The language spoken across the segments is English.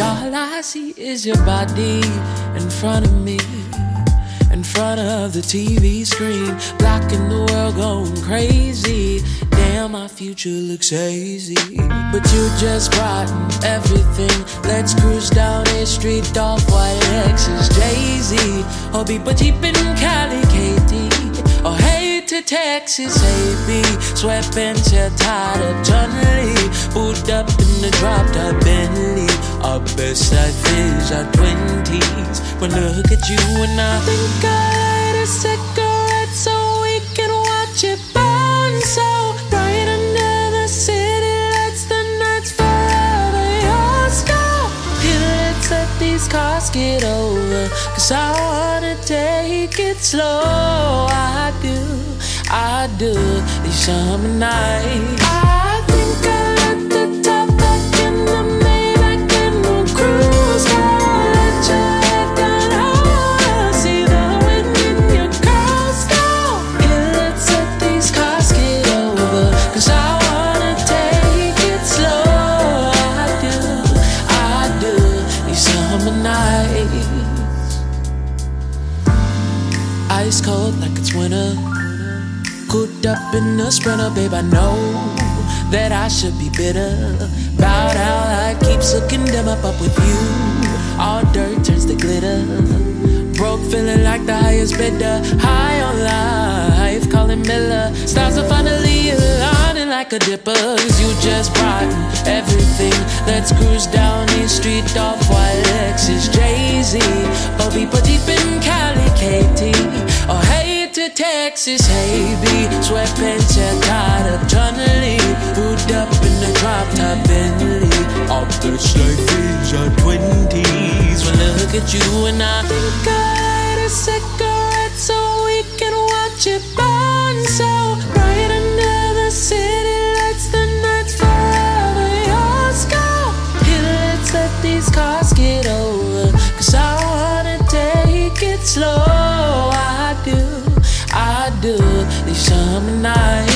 and all I see is your body in front of me. In front of the TV screen, blocking the world, going crazy. Damn, my future looks hazy. But you just brighten everything. Let's cruise down a street, off white Lexus, Jay Z. Or be but cheap in Cali, Katie. Or oh, hey to Texas, AB. Sweatpants, hair tied up, John Lee. Boot up in the drop top Bentley. Our best life is our twenties. When I look at you and I think I light a cigarette so we can watch it burn so bright under the city lights. The nights forever yours. Go, let's let these cars get over. Cause I wanna take it slow. I do, I do. These summer nights. In babe. I know that I should be bitter. About how I keeps looking them up, up with you. All dirt turns to glitter. Broke, feeling like the highest bidder. High on life, calling Miller. Stars are finally aligning like a dipper. Cause you just brighten everything. Let's cruise down the street off white Lexus, Jay Z. Be put deep in Cali, Katie. Or hey Texas, hey B. Sweatpants, hair tied up, Lee. Hood up in the drop top Bentley. All is our twenties. When I look at you and I think I light a cigarette so we can watch it burn so bright under the city lights. The nights forever yours. Go, here, let's let these cars get over. night.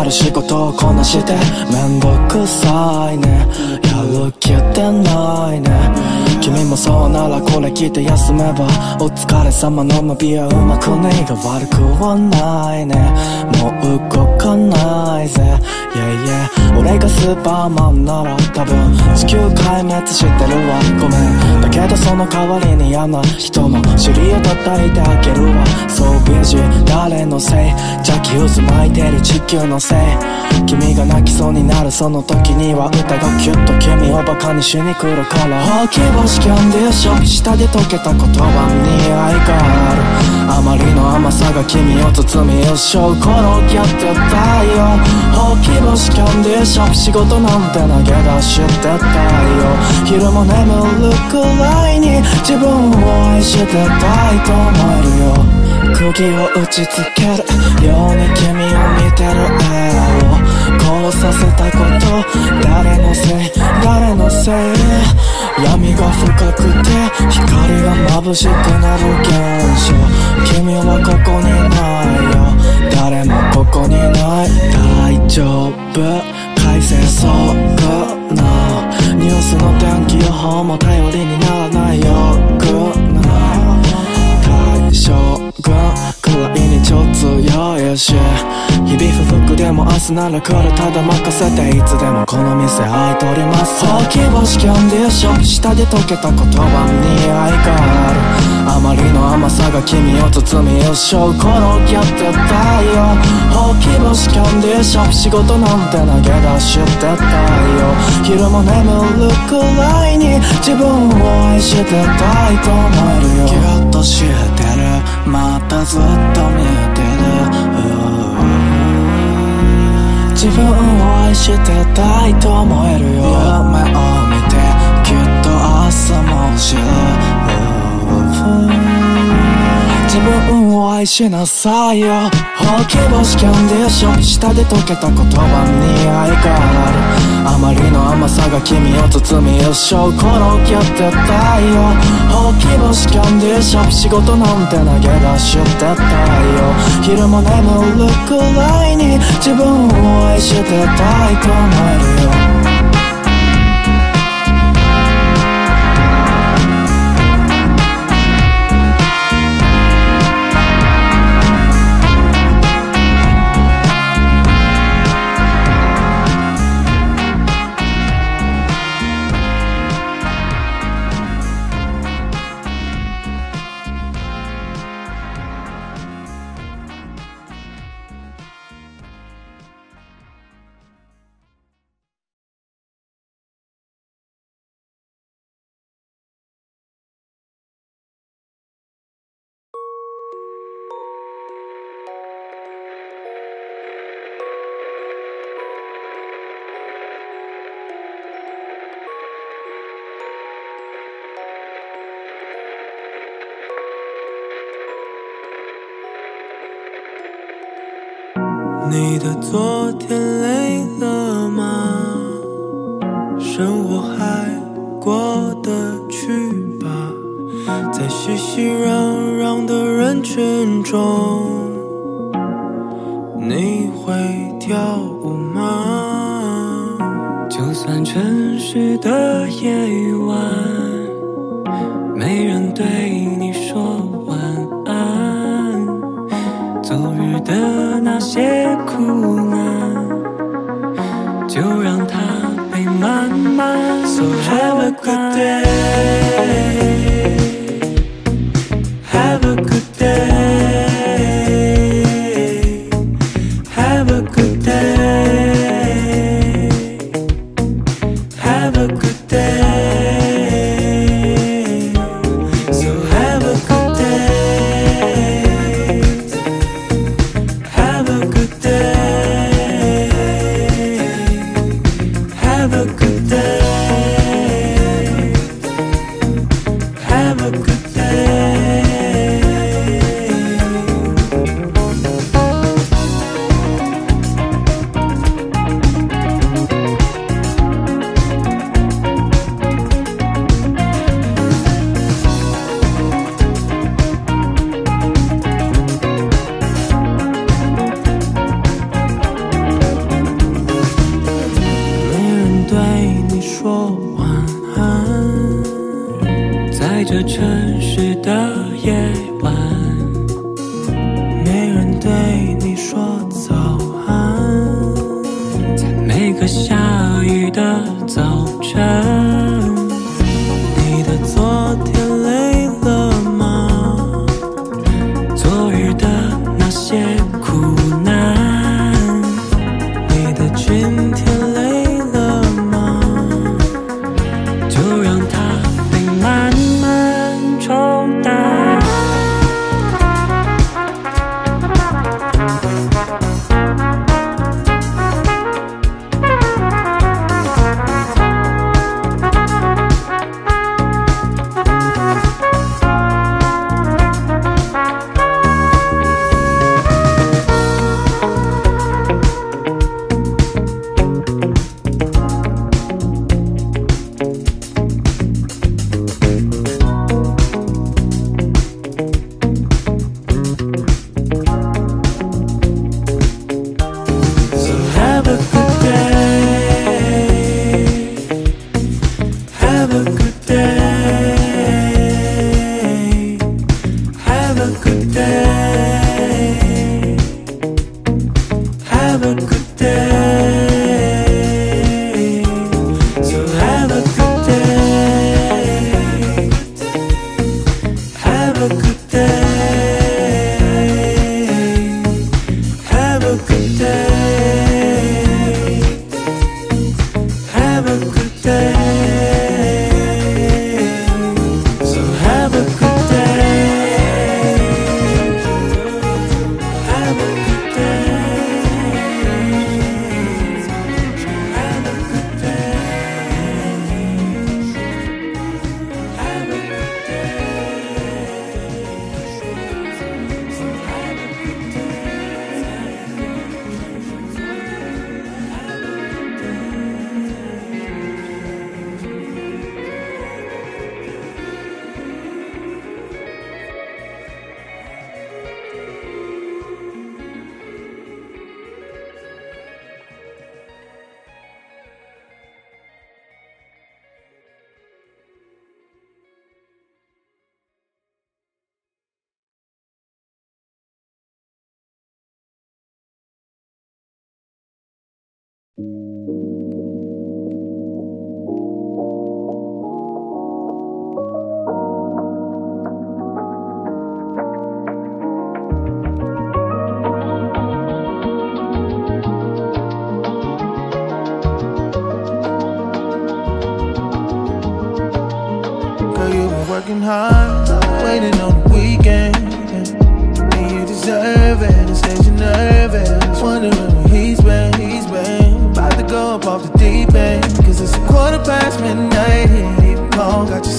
ある仕事をこなしてめんどくさいねやる気出ないね。君もそうならこれ聞いて休めば。お疲れ様のムビはうまくねえが悪くはないね。もう動かないぜ。Yeah yeah 俺がスーパーマンなら多分地球壊滅してるわ。ごめん。だけどその代わりに嫌な人の尻を叩いてあげるわ。そう美人誰のせい？邪気渦巻いてる地球のせい。君が泣きそうになるその時には歌がキュッと君をバカにしに来るから。ほうき星キャンディション下で溶けた言葉に愛がある。あまりの甘さが君を包み一生転がってたよほうき星キャンディション仕事なんて投げ出してたよ。昼も眠るくらいに自分を愛してたいと思えるよ。釘を打ちつけるように君を見てる。絵をこうさせたこと誰のせい。誰のせい闇が深くて光が眩しくなる現象君はここにないよ誰もここにない大丈夫快晴そぐなニュースの天気予報も頼りにならないよくない大将軍くらいにちょっと強いし日々不服でも明日なら来るただ任せていつでもこの店空いております。ほうき星キャンディション下で溶けた言葉に愛がある。あまりの甘さが君を包み一生転がってたよ。ほうき星キャンディション仕事なんて投げ出してたよ。昼も眠るくらいに自分を愛してたいと思えるよ。ギュッとしてる。またずっと見えてる几分恩，尔爱。分を愛しなさいよほうき星キャンディーション下で溶けた言葉に愛があるあまりの甘さが君を包み一生転がってたよ。ほうき星キャンディーション仕事なんて投げ出してたよ。昼も眠るくらいに自分を愛してたいと思えるよ。昨天累了吗？生活还过得去吧？在熙熙攘攘的人群中，你会跳舞吗？就算城市的夜晚，没人对你说晚安，昨日的那些。苦难，就让它被慢慢。So have a good day. Working hard, waiting on the weekend. And you deserve it, you nervous. Wondering up off the deep end. Cause it's a quarter past midnight, he ain't even called. Got you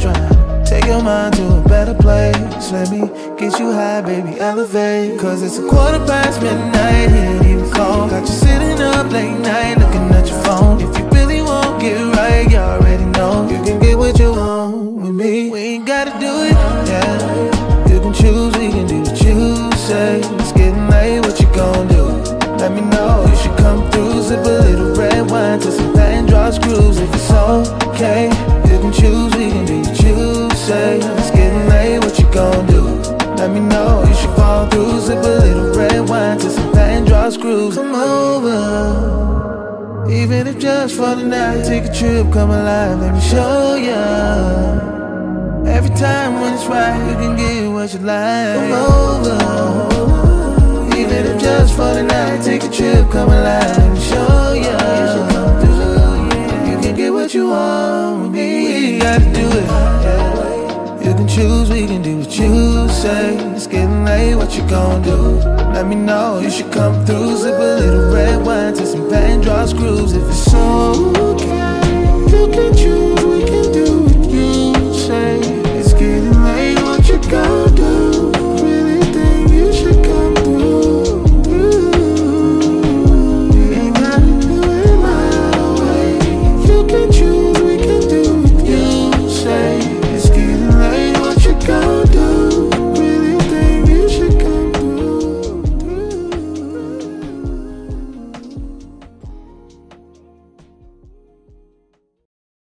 Trying take your mind to a better place. Let me get you high, baby, elevate. Cause it's a quarter past midnight, he ain't even call. Got you sitting up late night, looking at your phone. If you really won't get right, you already know. You can get what you want with me. We ain't gotta do it, yeah. You can choose, we can do what you say. It's getting late, what you gon' do? Let me know, you should come through. Sip a little red wine to some Vandross screws. If it's okay, you should fall through. Sip a little red wine to some Vandross screws. Come over, even if just for the night. Take a trip, come alive, let me show ya. Every time when it's right, you can get what you like. Come over, even if just for the night. Take a trip, come alive, let me show ya. You can get what you want with me. We gotta do it. You can choose, we can do what you say. It's getting late, what you gon' do? let me know. You should come through, sip a little red wine to some Vandross grooves if it's so